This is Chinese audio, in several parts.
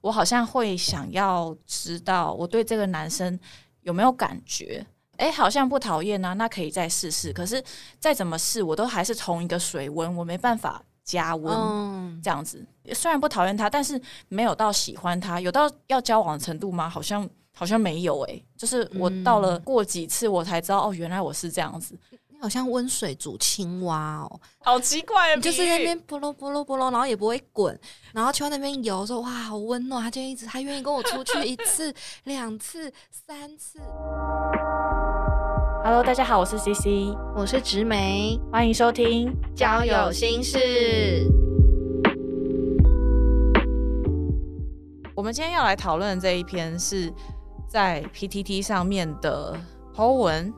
我好像会想要知道我对这个男生有没有感觉。哎，好像不讨厌啊，那可以再试试。可是再怎么试，我都还是同一个水温，我没办法加温这样子。虽然不讨厌他，但是没有到喜欢他，有到要交往的程度吗？好像好像没有哎。就是我到了过几次，我才知道哦，原来我是这样子。你好像温水煮青蛙哦，好奇怪。你就是那边波罗波罗波罗，然后也不会滚，然后去那边游，说哇好温暖，他就一直他愿意跟我出去一次、两次、三次。Hello，大家好，我是 CC，我是植梅，欢迎收听交友心事。我们今天要来讨论这一篇是在 PTT 上面的 po 文。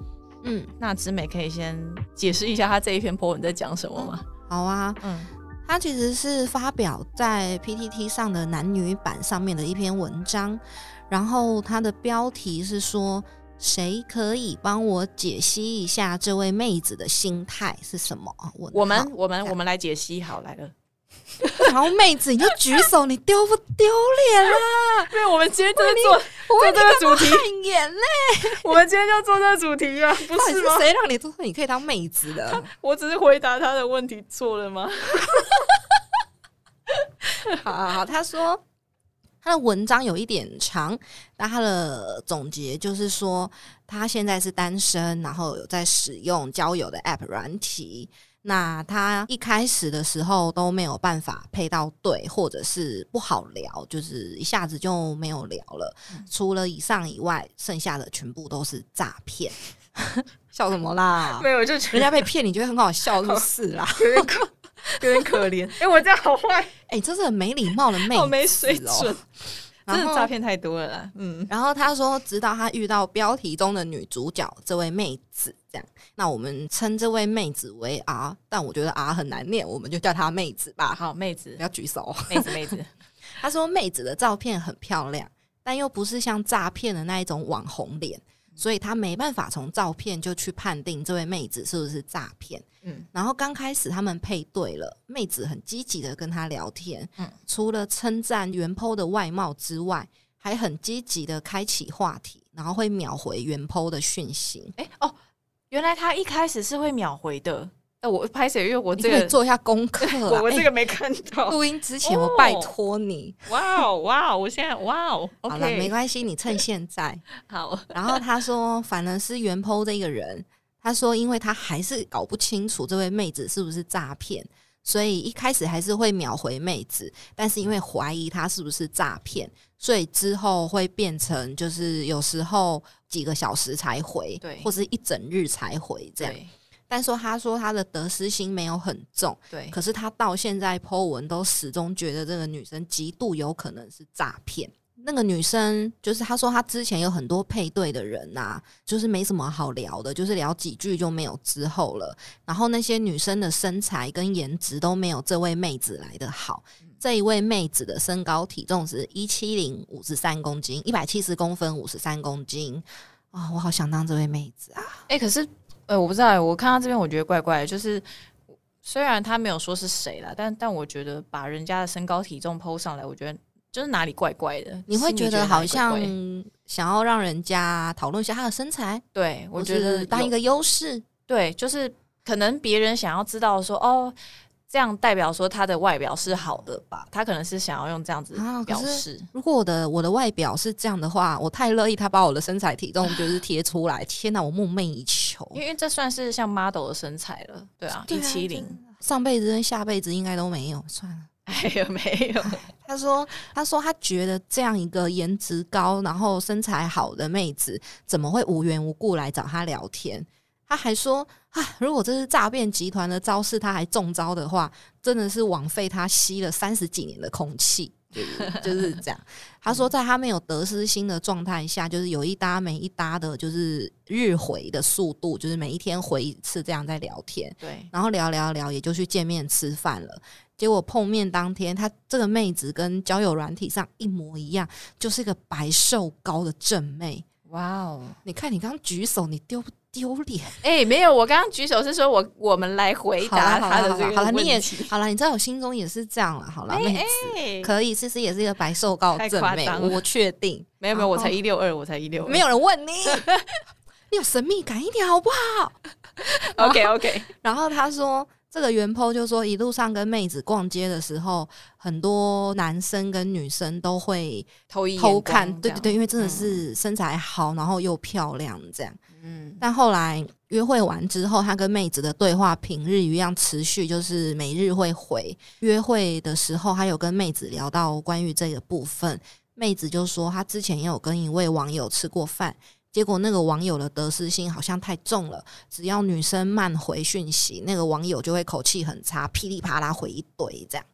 嗯，那植美可以先解释一下他这一篇 po 文在讲什么吗？好啊，嗯，他其实是发表在 PTT 上的男女版上面的一篇文章，然后它的标题是说。谁可以帮我解析一下这位妹子的心态是什么啊？我我们我们我们来解析好来了。好妹子，你就举手，你丢不丢脸啊？因为我们今天就是做做这个主题，眼泪。我们今天就做这个主题啊，不是吗？谁让你做你可以当妹子的？我只是回答他的问题错了吗？好好好，他说。他的文章有一点长，但他的总结就是说，他现在是单身，然后有在使用交友的 App 软体。那他一开始的时候都没有办法配到对，或者是不好聊，就是一下子就没有聊了。除了以上以外，剩下的全部都是诈骗。笑什么啦？没有，就人家被骗，你觉得很好笑就 是啦。有点可怜，哎，我这样好坏，哎，真是很没礼貌的妹没水准，真的诈骗太多了啦。嗯，然后他说，直到他遇到标题中的女主角这位妹子，这样，那我们称这位妹子为 R，但我觉得 R 很难念，我们就叫她妹子吧。好，妹子，不要举手，妹子，妹子。她说，妹子的照片很漂亮，但又不是像诈骗的那一种网红脸。所以他没办法从照片就去判定这位妹子是不是诈骗。嗯，然后刚开始他们配对了，妹子很积极的跟他聊天。嗯，除了称赞原 po 的外貌之外，还很积极的开启话题，然后会秒回原 po 的讯息。哎哦，原来他一开始是会秒回的。哎，我拍谁？因为我这个做一下功课，我这个没看到。录音之前，我拜托你。哇哦，哇哦，我现在哇哦，好了，没关系，你趁现在 好。然后他说，反而是原 PO 这个人，他说，因为他还是搞不清楚这位妹子是不是诈骗，所以一开始还是会秒回妹子，但是因为怀疑他是不是诈骗，所以之后会变成就是有时候几个小时才回，对，或者一整日才回这样。但说他说他的得失心没有很重，对，可是他到现在 Po 文都始终觉得这个女生极度有可能是诈骗。那个女生就是她说她之前有很多配对的人呐，就是没什么好聊的，就是聊几句就没有之后了。然后那些女生的身材跟颜值都没有这位妹子来的好。这一位妹子的身高体重是一七零五十三公斤，一百七十公分五十三公斤啊！我好想当这位妹子啊！哎，可是。呃，我不知道，我看到这边我觉得怪怪，就是虽然他没有说是谁了，但但我觉得把人家的身高体重抛上来，我觉得就是哪里怪怪的。你会觉得好像想要让人家讨论一下他的身材？对，我觉得当一个优势。对，就是可能别人想要知道说哦。这样代表说他的外表是好的吧？他可能是想要用这样子表示。如果我的我的外表是这样的话，我太乐意他把我的身材体重 就是贴出来。天哪，我梦寐以求。因为这算是像 model 的身材了，对啊，一七零，上辈子跟下辈子应该都没有。算了，哎有没有？他说，他说他觉得这样一个颜值高、然后身材好的妹子，怎么会无缘无故来找他聊天？他还说啊，如果这是诈骗集团的招式，他还中招的话，真的是枉费他吸了三十几年的空气，就是这样。他说，在他没有得失心的状态下，就是有一搭没一搭的，就是日回的速度，就是每一天回一次这样在聊天。对，然后聊聊聊，也就去见面吃饭了。结果碰面当天，她这个妹子跟交友软体上一模一样，就是一个白瘦高的正妹。哇哦，你看你刚刚举手，你丢不丢脸？哎，没有，我刚刚举手是说我我们来回答好啦他的这个好了，问你也题。好了，你在我心中也是这样了。好了，妹子哎，可以，其实也是一个白瘦高的正妹，我确定。没有没有，我才一六二，我才一六，没有人问你，你有神秘感一点好不好？OK OK，然后他说，这个原 po 就说，一路上跟妹子逛街的时候，很多男生跟女生都会偷一偷看，对对对，因为真的是身材好，然后又漂亮这样。嗯但后来约会完之后，他跟妹子的对话平日一样持续，就是每日会回。约会的时候，他有跟妹子聊到关于这个部分，妹子就说她之前也有跟一位网友吃过饭。结果那个网友的得失心好像太重了，只要女生慢回讯息，那个网友就会口气很差，噼里啪啦回一堆这样。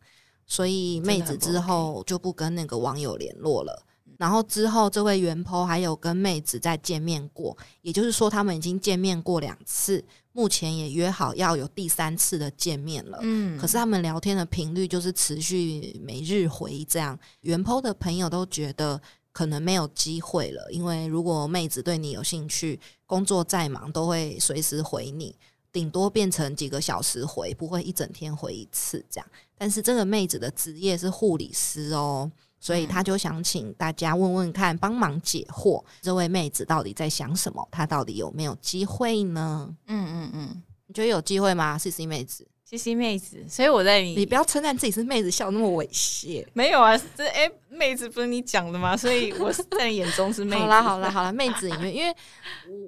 所以妹子之后就不跟那个网友联络了。然后之后，这位原 po 还有跟妹子再见面过，也就是说，他们已经见面过两次，目前也约好要有第三次的见面了。嗯可是他们聊天的频率就是持续每日回这样，原 po 的朋友都觉得可能没有机会了，因为如果妹子对你有兴趣，工作再忙都会随时回你，顶多变成几个小时回，不会一整天回一次这样。但是这个妹子的职业是护理师哦。所以他就想请大家问问看，帮忙解惑，这位妹子到底在想什么？她到底有没有机会呢？嗯嗯嗯你觉得有机会吗？C C 妹子，，C C 妹子，所以我在你你不要称赞自己是妹子，笑那么猥亵。没有啊，这哎、妹子不是你讲的吗？所以我是在你眼中是妹子。好啦好啦好啦，妹子里面，因为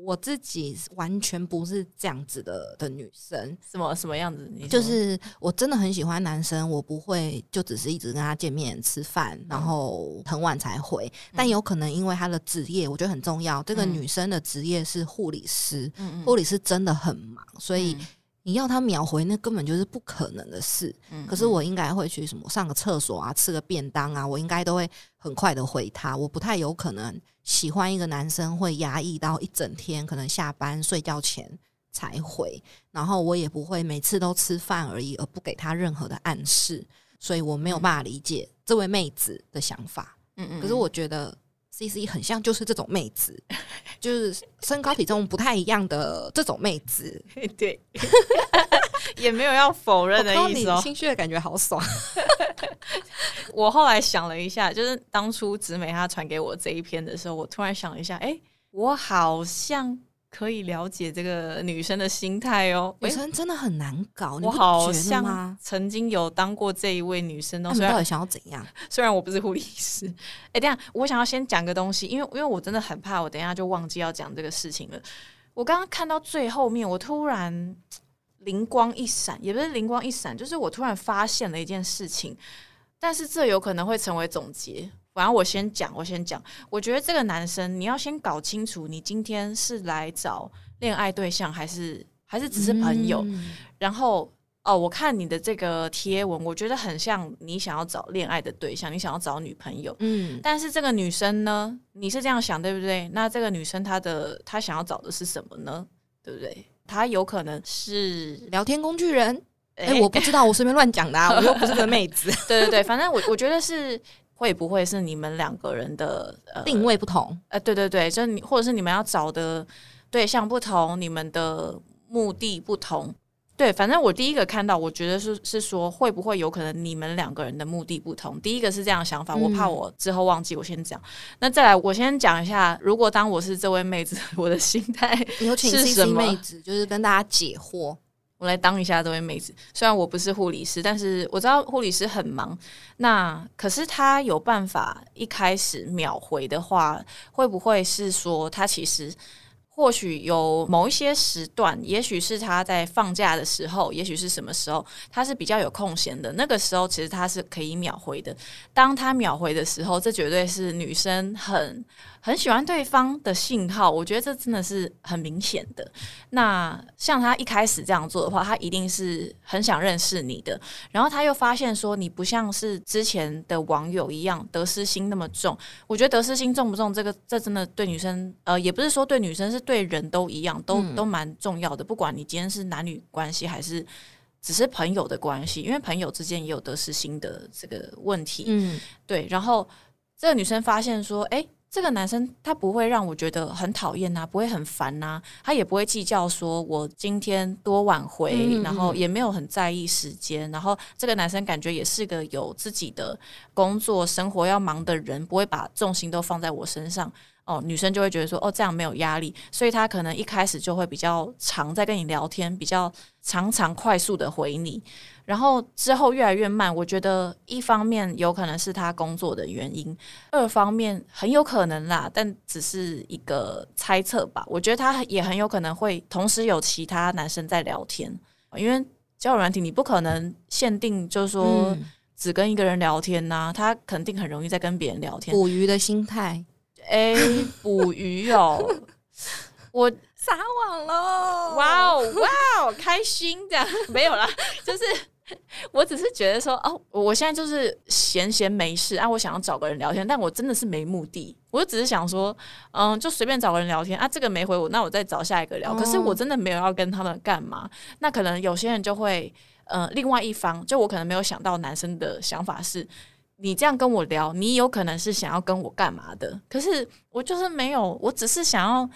我自己完全不是这样子的的女生，什么什么样子？就是我真的很喜欢男生，我不会就只是一直跟他见面吃饭，然后很晚才回。但有可能因为他的职业，我觉得很重要。这个嗯女生的职业是护理师，嗯护理师真的很忙，所以嗯你要他秒回，那根本就是不可能的事。嗯可是我应该会去什么上个厕所啊，吃个便当啊，我应该都会很快的回他。我不太有可能喜欢一个男生会压抑到一整天，可能下班睡觉前才回，然后我也不会每次都吃饭而已，而不给他任何的暗示，所以我没有办法理解这位妹子的想法。嗯嗯可是我觉得 C C 很像就是这种妹子，就是身高体重不太一样的这种妹子。对，也没有要否认 的意思哦。心虚的感觉好爽。我后来想了一下，就是当初直美她传给我这一篇的时候，我突然想了一下，哎、我好像可以了解这个女生的心态哦。女诶生真的很难搞，你我好像吗？曾经有当过这一位女生哦，那你虽然到底想要怎样？虽然我不是护理师，哎、等一下我想要先讲个东西，因为因为我真的很怕我等一下就忘记要讲这个事情了。我刚刚看到最后面，我突然 灵光一闪，也不是灵光一闪，就是我突然发现了一件事情，但是这有可能会成为总结。反正我先讲，我先讲。我觉得这个男生，你要先搞清楚，你今天是来找恋爱对象，还是还是只是朋友？嗯然后哦，我看你的这个贴文，我觉得很像你想要找恋爱的对象，你想要找女朋友。嗯，但是这个女生呢，你是这样想对不对？那这个女生她的她想要找的是什么呢？对不对？她有可能是聊天工具人。哎、哎我不知道，我随便乱讲的、啊，我又不是个妹子，对对对，反正我我觉得是会不会是你们两个人的呃定位不同。呃，对对对，就是你或者是你们要找的对象不同，你们的目的不同。对，反正我第一个看到，我觉得是是说会不会有可能你们两个人的目的不同。第一个是这样想法，我怕嗯我之后忘记，我先讲。那再来，我先讲一下，如果当我是这位妹子，我的心态，有请是 C 什 C 么妹子，就是跟大家解惑。我来当一下这位妹子。虽然我不是护理师，但是我知道护理师很忙。那可是他有办法一开始秒回的话，会不会是说他其实？或许有某一些时段，也许是他在放假的时候，也许是什么时候，他是比较有空闲的。那个时候，其实他是可以秒回的。当他秒回的时候，这绝对是女生很很喜欢对方的信号。我觉得这真的是很明显的。那像他一开始这样做的话，他一定是很想认识你的。然后他又发现说，你不像是之前的网友一样得失心那么重。我觉得得失心重不重，这个这真的对女生，呃，也不是说对女生，是对人都一样，都嗯都蛮重要的。不管你今天是男女关系，还是只是朋友的关系，因为朋友之间也有得失心的这个问题。嗯，对，然后这个女生发现说，哎、这个男生他不会让我觉得很讨厌呐，不会很烦呐，他也不会计较说我今天多晚回，然后也没有很在意时间，然后这个男生感觉也是个有自己的工作生活要忙的人，不会把重心都放在我身上。哦，女生就会觉得说，哦，这样没有压力，所以她可能一开始就会比较常在跟你聊天，比较常常快速的回你，然后之后越来越慢。我觉得一方面有可能是她工作的原因，二方面很有可能啦，但只是一个猜测吧。我觉得她也很有可能会同时有其他男生在聊天，因为交友软体你不可能限定，就是说只跟一个人聊天呐，他肯定很容易在跟别人聊天。捕鱼的心态。哎，捕鱼哦！我撒网喽！哇哦，哇哦，开心这样没有啦，就是 我只是觉得说，哦，我现在就是闲闲没事啊，我想要找个人聊天，但我真的是没目的，我就只是想说，嗯，就随便找个人聊天啊，这个没回我，那我再找下一个聊。可是我真的没有要跟他们干嘛。那可能有些人就会，呃，另外一方，就我可能没有想到男生的想法是。你这样跟我聊，你有可能是想要跟我干嘛的？可是我就是没有，我只是想要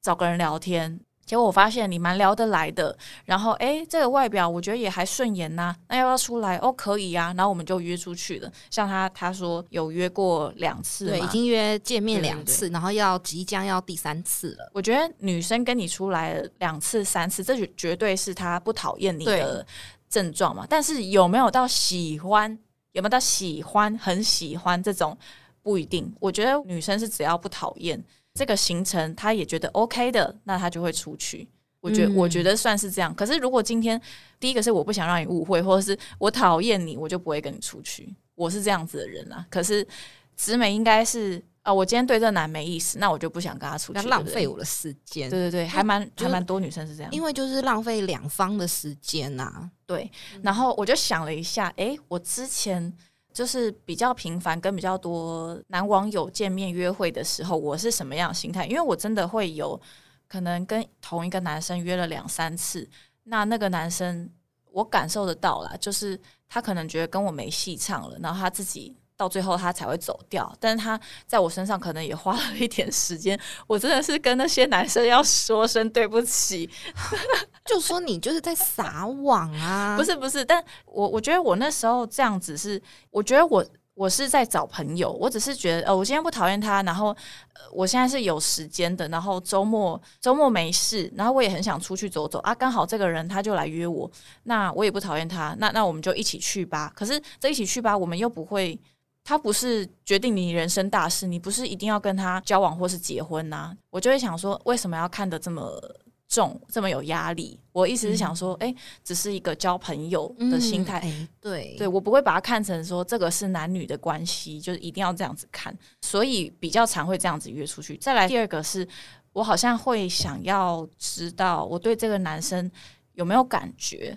找个人聊天。结果我发现你蛮聊得来的，然后诶，这个外表我觉得也还顺眼呐。那要不要出来？哦，可以啊。然后我们就约出去了。像他他说有约过两次，对，已经约见面两次，然后要即将要第三次了。我觉得女生跟你出来两次三次，这绝对是他不讨厌你的症状嘛。但是有没有到喜欢？有没有到喜欢很喜欢这种不一定，我觉得女生是只要不讨厌这个行程，她也觉得 OK 的，那她就会出去。我觉我觉得算是这样。可是如果今天第一个是我不想让你误会，或者是我讨厌你，我就不会跟你出去。我是这样子的人啊。可是直美应该是啊，我今天对这男没意思，那我就不想跟他出去，浪费我的时间。对对对，还蛮还蛮多女生是这样，因为就是浪费两方的时间呐。对，然后我就想了一下，哎，我之前就是比较频繁跟比较多男网友见面约会的时候，我是什么样的心态？因为我真的会有可能跟同一个男生约了两三次，那那个男生我感受得到啦，就是他可能觉得跟我没戏唱了，然后他自己。到最后他才会走掉，但是他在我身上可能也花了一点时间。我真的是跟那些男生要说声对不起，就说你就是在撒网啊！不是不是，但我我觉得我那时候这样子是，我觉得我我是在找朋友，我只是觉得呃，我今天不讨厌他，然后呃，我现在是有时间的，然后周末周末没事，然后我也很想出去走走啊，刚好这个人他就来约我，那我也不讨厌他，那那我们就一起去吧。可是这一起去吧，我们又不会。他不是决定你人生大事，你不是一定要跟他交往或是结婚呐。我就会想说，为什么要看得这么重，这么有压力？我意思是想说，哎，只是一个交朋友的心态。对，对我不会把它看成说这个是男女的关系，就是一定要这样子看。所以比较常会这样子约出去。再来第二个是，我好像会想要知道我对这个男生有没有感觉，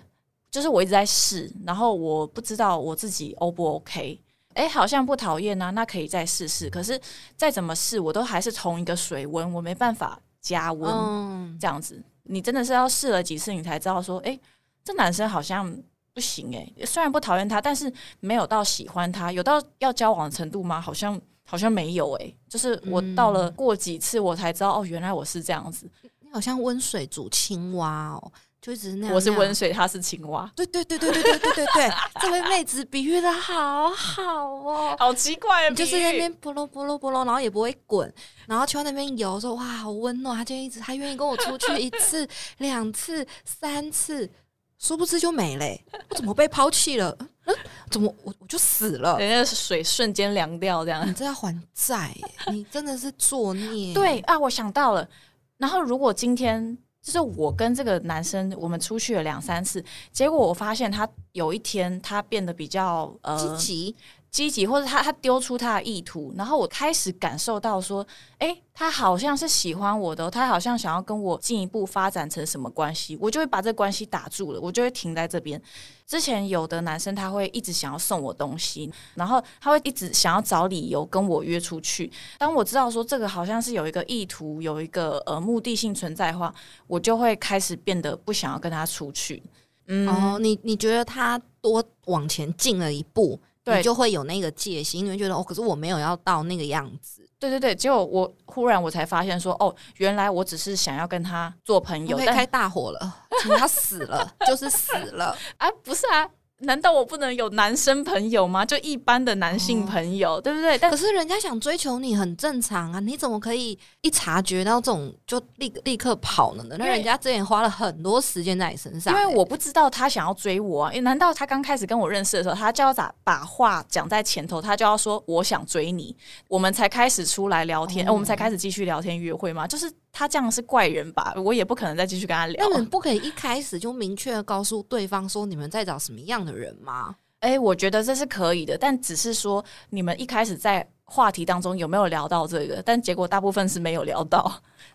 就是我一直在试，然后我不知道我自己 O 不 OK。哎，好像不讨厌啊，那可以再试试。可是再怎么试，我都还是同一个水温，我没办法加温这样子。你真的是要试了几次，你才知道说，哎，这男生好像不行哎。虽然不讨厌他，但是没有到喜欢他，有到要交往的程度吗？好像好像没有哎。就是我到了过几次，我才知道哦，原来我是这样子。你好像温水煮青蛙哦。就只是那样，我是温水，他是青蛙。对对对对对对对对对，这位妹子比喻的好好哦，好奇怪啊！就是那边波罗波罗波罗，然后也不会滚，然后去那边游，说哇好温暖，他就一直他愿意跟我出去一次、两次、三次，殊不知就没嘞，我怎么被抛弃了？嗯，怎么我我就死了？人家水瞬间凉掉，这样你这要还债，你真的是作孽。对啊，我想到了，然后如果今天。就是我跟这个男生，我们出去了两三次，结果我发现他有一天他变得比较呃积极。积极，或者他他丢出他的意图，然后我开始感受到说，哎，他好像是喜欢我的，他好像想要跟我进一步发展成什么关系，我就会把这关系打住了，我就会停在这边。之前有的男生他会一直想要送我东西，然后他会一直想要找理由跟我约出去。当我知道说这个好像是有一个意图，有一个呃目的性存在的话，我就会开始变得不想要跟他出去。嗯，哦，你你觉得他多往前进了一步？对你就会有那个戒心，你会觉得哦，可是我没有要到那个样子，对对对，结果我忽然我才发现说，哦，原来我只是想要跟他做朋友，开大火了，请他死了，就是死了。啊，不是啊，难道我不能有男生朋友吗？就一般的男性朋友，对不对？但可是人家想追求你很正常啊，你怎么可以一察觉到这种就立立刻跑了呢？那人家之前花了很多时间在你身上、欸因为我不知道他想要追我啊，诶难道他刚开始跟我认识的时候，他就要咋把话讲在前头，他就要说我想追你，我们才开始出来聊天，哦呃我们才开始继续聊天约会吗？就是他这样是怪人吧？我也不可能再继续跟他聊那。你不可以一开始就明确的告诉对方说你们在找什么样的人吗？哎、我觉得这是可以的，但只是说你们一开始在话题当中有没有聊到这个？但结果大部分是没有聊到。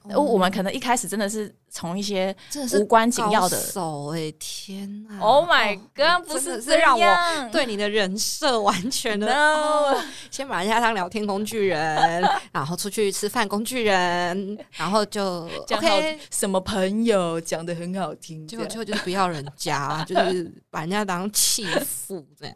呃我们可能一开始真的是从一些无关紧要的哎、天哪 Oh my 哦 God，不是这是让我样对你的人设完全的 No 哦 先把人家当聊天工具人，然后出去吃饭工具人，然后就 OK，什么朋友讲的很好听，结果就就是不要人家，就是把人家当弃妇这样。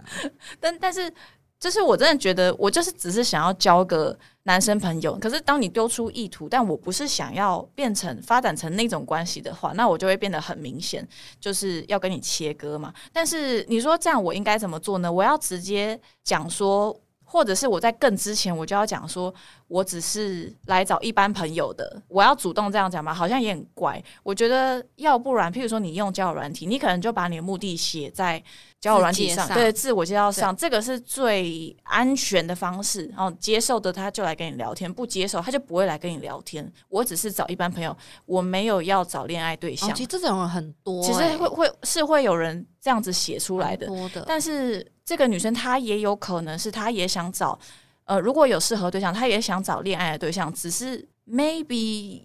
但但是，就是我真的觉得，我就是只是想要交个男生朋友。可是当你丢出意图，但我不是想要变成发展成那种关系的话，那我就会变得很明显，就是要跟你切割嘛。但是你说这样我应该怎么做呢？我要直接讲说。或者是我在更之前，我就要讲说，我只是来找一般朋友的，我要主动这样讲吗？好像也很怪。我觉得要不然，譬如说你用交友软体，你可能就把你的目的写在交友软体上，对自我介绍上，这个是最安全的方式。然后接受的他就来跟你聊天，不接受他就不会来跟你聊天。我只是找一般朋友，我没有要找恋爱对象。哦，其实这种人很多、其实欸会会是会有人这样子写出来的，多的，但是这个女生她也有可能是她也想找，呃，如果有适合对象，她也想找恋爱的对象，只是 maybe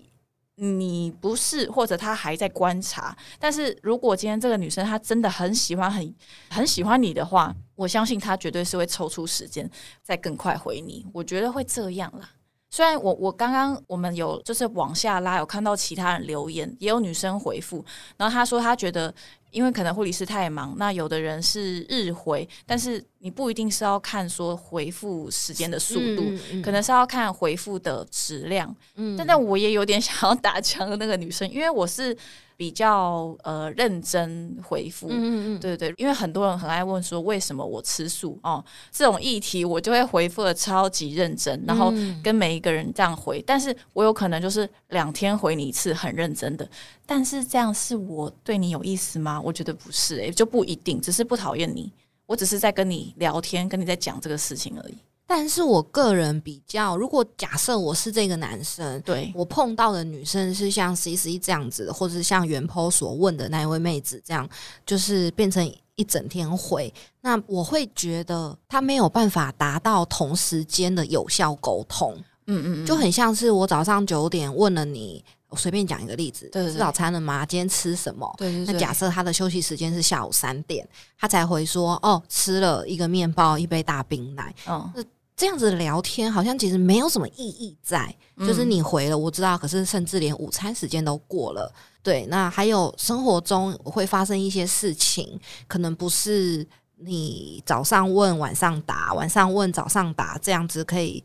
你不是，或者她还在观察。但是如果今天这个女生她真的很喜欢、很很喜欢你的话，我相信她绝对是会抽出时间再更快回你。我觉得会这样啦。虽然我我刚刚我们有就是往下拉，有看到其他人留言，也有女生回复，然后她说她觉得因为可能护理师太忙，那有的人是日回，但是你不一定是要看说回复时间的速度，嗯嗯可能是要看回复的质量。嗯但但我也有点 想要打枪的那个女生，因为我是比较呃认真回复。嗯嗯嗯，对对，因为很多人很爱问说为什么我吃素哦，这种议题我就会回复的超级认真，然后嗯跟每一个人这样回，但是我有可能就是两天回你一次，很认真的。但是这样是我对你有意思吗？我觉得不是、诶，就不一定，只是不讨厌你，我只是在跟你聊天，跟你在讲这个事情而已。但是我个人比较，如果假设我是这个男生，对，我碰到的女生是像 C C 这样子，或者是像袁坡所问的那一位妹子这样，就是变成一整天回，那我会觉得他没有办法达到同时间的有效沟通，嗯嗯嗯，就很像是我早上九点问了你，我随便讲一个例子，吃早餐了吗？今天吃什么？对对对。那假设他的休息时间是下午三点，他才回说哦，吃了一个面包，一杯大冰奶。嗯，这样子聊天好像其实没有什么意义在，嗯就是你回了我知道，可是甚至连午餐时间都过了。对，那还有生活中会发生一些事情，可能不是你早上问晚上答，晚上问早上答，这样子可以，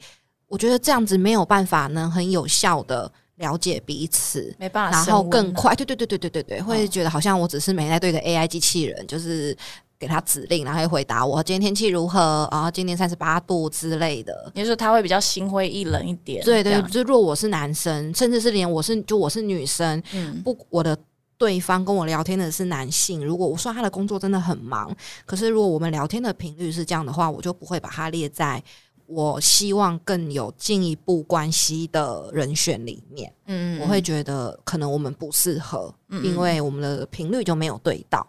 我觉得这样子没有办法能很有效的了解彼此。没办法然后更快，对对对对对对对，会哦觉得好像我只是没在对个 AI 机器人，就是给他指令，然后会回答我今天天气如何，然后今天三十八度之类的。也就说他会比较心灰意冷一点，对对，就若我是男生，甚至是连我是就我是女生，嗯，不，我的对方跟我聊天的是男性，如果我说他的工作真的很忙，可是如果我们聊天的频率是这样的话，我就不会把它列在我希望更有进一步关系的人选里面。嗯，我会觉得可能我们不适合，嗯因为我们的频率就没有对到。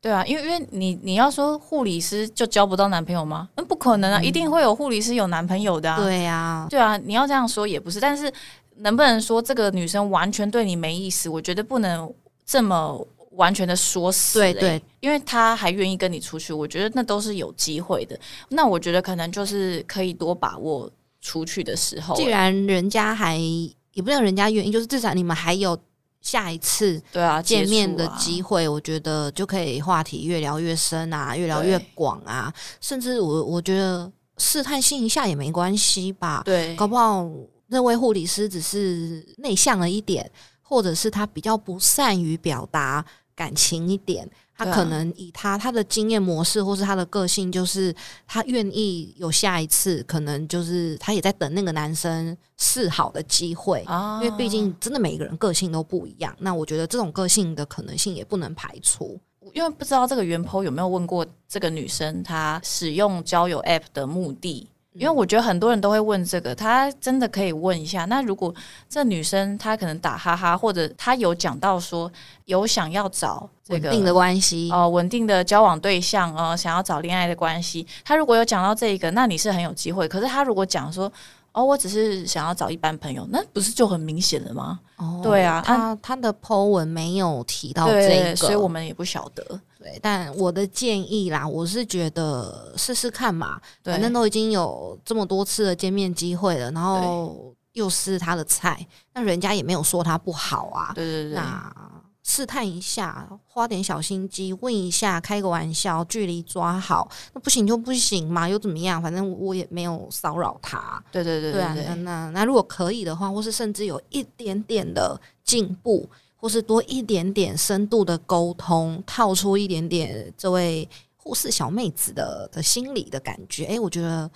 对啊，因为因为你你要说护理师就交不到男朋友吗？嗯，不可能啊，嗯一定会有护理师有男朋友的啊。对啊、对啊，你要这样说也不是，但是能不能说这个女生完全对你没意思？我觉得不能这么完全的说死、欸。对。对，因为他还愿意跟你出去，我觉得那都是有机会的。那我觉得可能就是可以多把握出去的时候、既然人家还也不知道人家愿意，就是至少你们还有下一次对啊，见面的机会，我觉得就可以话题越聊越深啊，越聊越广啊，甚至我我觉得试探性一下也没关系吧，对，搞不好那位护理师只是内向了一点，或者是他比较不善于表达感情一点。他可能以他他的经验模式，或是他的个性，就是他愿意有下一次，可能就是他也在等那个男生示好的机会。啊因为毕竟真的每个人个性都不一样，那我觉得这种个性的可能性也不能排除。因为不知道这个原 po 有没有问过这个女生她使用交友 app 的目的。因为我觉得很多人都会问这个，他真的可以问一下。那如果这女生她可能打哈哈，或者她有讲到说有想要找这个稳定的关系，呃稳定的交往对象，呃想要找恋爱的关系，她如果有讲到这个，那你是很有机会。可是她如果讲说哦我只是想要找一般朋友，那不是就很明显了吗？哦对啊他他的 Po 文没有提到这，个，所以我们也不晓得。对，但我的建议啦，我是觉得试试看嘛，反正都已经有这么多次的见面机会了，然后又是他的菜，那人家也没有说他不好啊，对对对，那试探一下，花点小心机，问一下，开个玩笑，距离抓好，那不行就不行嘛，又怎么样？反正我也没有骚扰他，对对对对啊，那那那如果可以的话，或是甚至有一点点的进步，或是多一点点深度的沟通，套出一点点这位护士小妹子的的心理的感觉，诶，我觉得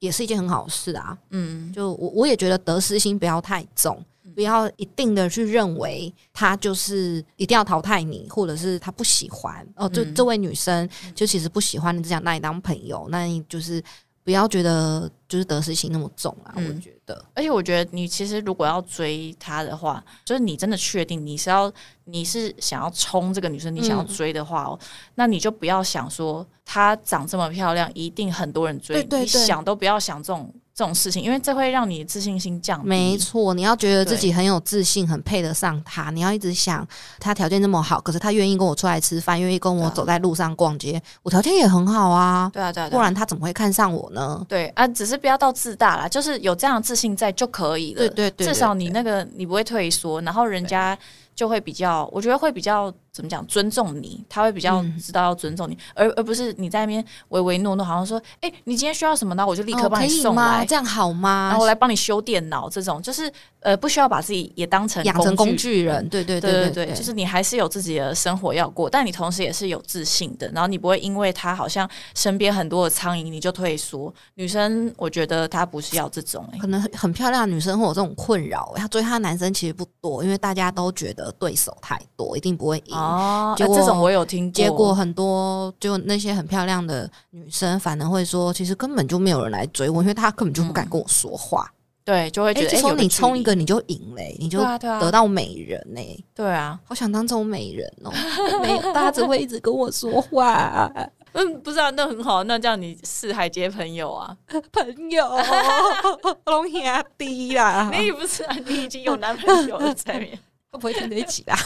也是一件很好事啊。嗯，就我我也觉得得失心不要太重，不要一定的去认为他就是一定要淘汰你，或者是他不喜欢哦。就嗯这位女生就其实不喜欢你，只想拿你当朋友，那你就是不要觉得就是得失心那么重啊。嗯我觉得。而且我觉得你其实如果要追她的话，就是你真的确定你是要你是想要冲这个女生，你想要嗯追的话哦，那你就不要想说她长这么漂亮，一定很多人追，对对对你想都不要想这种这种事情，因为这会让你自信心降低。没错，你要觉得自己很有自信，很配得上他。你要一直想，他条件这么好，可是他愿意跟我出来吃饭，愿意跟我走在路上逛街，我条件也很好啊，对啊，对啊，对啊不然他怎么会看上我呢？对啊，只是不要到自大啦，就是有这样的自信在就可以了。对对对，至少你那个你不会退缩，然后人家就会比较，我觉得会比较怎么讲，尊重你，他会比较嗯知道要尊重你，而而不是你在那边唯唯诺诺，好像说，哎、你今天需要什么呢？我就立刻帮你送？来，这样好吗？然后我来帮你修电脑，这种就是呃，不需要把自己也当成养成工具具人，对对对对对对，就是你还是有自己的生活要过，但你同时也是有自信的，然后你不会因为他好像身边很多的苍蝇你就退缩。女生，我觉得她不是要这种、欸，可能很很漂亮的女生会有这种困扰，她追她的男生其实不多，因为大家都觉得对手太多，一定不会赢。哦，结果呃这种我有听过，结果很多就那些很漂亮的女生，反而会说，其实根本就没有人来追我，因为她根本就不敢跟我说话。对就会觉哎、得，哎、这时候你冲一个你就赢嘞、你就得到美人嘞、对啊，好想当这种美人哦、没有，大家只会一直跟我说话，嗯，不是啊，那很好，那这样你四海皆朋友啊，朋友 龙兄弟啦，你不是啊，你已经有男朋友了在面。会不会听得一起啦？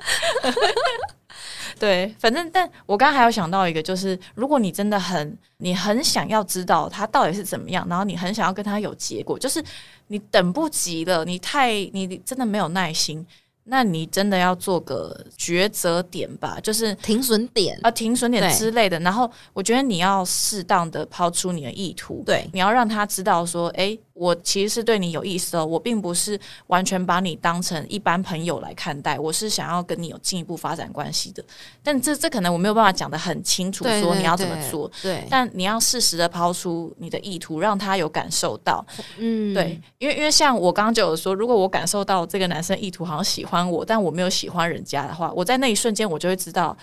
对，反正但我刚刚还有想到一个，就是如果你真的很你很想要知道他到底是怎么样，然后你很想要跟他有结果，就是你等不及了，你太你真的没有耐心，那你真的要做个抉择点吧，就是停损点，啊停损点之类的。然后我觉得你要适当的抛出你的意图，对你要让他知道说，诶，我其实是对你有意思哦，我并不是完全把你当成一般朋友来看待，我是想要跟你有进一步发展关系的。但这这可能我没有办法讲得很清楚，说你要怎么对做。对，但你要适时的抛出你的意图，让他有感受到。嗯，对，因为因为像我刚刚就有说，如果我感受到这个男生意图好像喜欢我，但我没有喜欢人家的话，我在那一瞬间我就会知道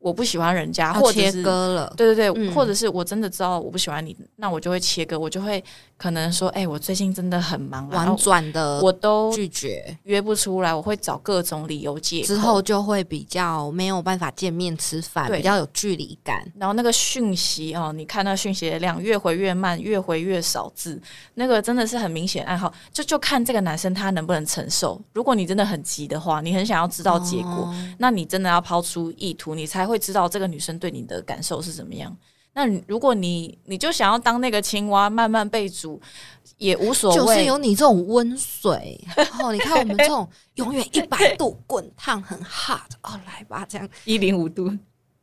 我不喜欢人家，或者是割了，对对对，嗯或者是我真的知道我不喜欢你，那我就会切割，我就会可能说，哎、我最近真的很忙啊，婉转的我都拒绝。约不出来，我会找各种理由借口。之后就会比较没有办法见面吃饭，比较有距离感。然后那个讯息哦，你看那讯息的量越回越慢，越回越少字，那个真的是很明显暗号。就就看这个男生他能不能承受。如果你真的很急的话，你很想要知道结果，哦那你真的要抛出意图，你才会知道这个女生对你的感受是怎么样。那如果你你就想要当那个青蛙，慢慢被煮也无所谓。就是有你这种温水哦，你看我们这种 永远一百度滚烫很 hot 哦，来吧，这样一零五度。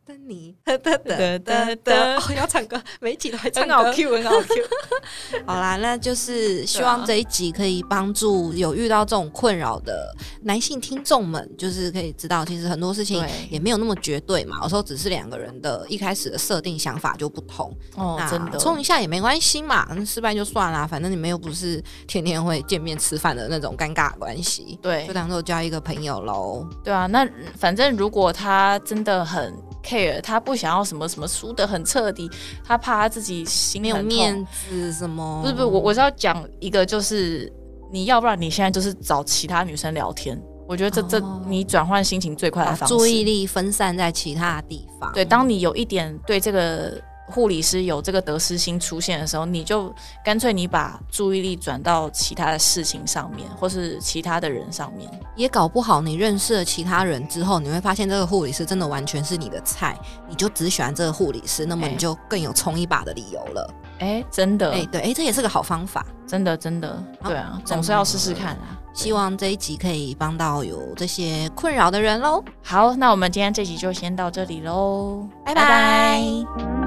等你，哒哒哒哒，哦，要唱歌，每一集都会唱歌，很好 Q，很好 Q。好啦，那就是希望这一集可以帮助有遇到这种困扰的男性听众们，就是可以知道，其实很多事情也没有那么绝对嘛。有时候只是两个人的一开始的设定想法就不同。哦，真的，冲一下也没关系嘛，失败就算啦，反正你们又不是天天会见面吃饭的那种尴尬关系。对，就当做交一个朋友喽。对啊，那反正如果他真的很。care，他不想要什么什么输的很彻底，他怕他自己心没有面子什么？不是不是，我我是要讲一个，就是你要不然你现在就是找其他女生聊天，我觉得这这你转换心情最快的方式，注意力分散在其他地方。对，当你有一点对这个。护理师有这个得失心出现的时候，你就干脆你把注意力转到其他的事情上面，或是其他的人上面，也搞不好你认识了其他人之后，你会发现这个护理师真的完全是你的菜，你就只喜欢这个护理师，那么你就更有冲一把的理由了。哎，真的，哎，对，哎，这也是个好方法，真的，真的，对啊，总是要试试看啊。希望这一集可以帮到有这些困扰的人喽。好，那我们今天这集就先到这里喽，拜拜。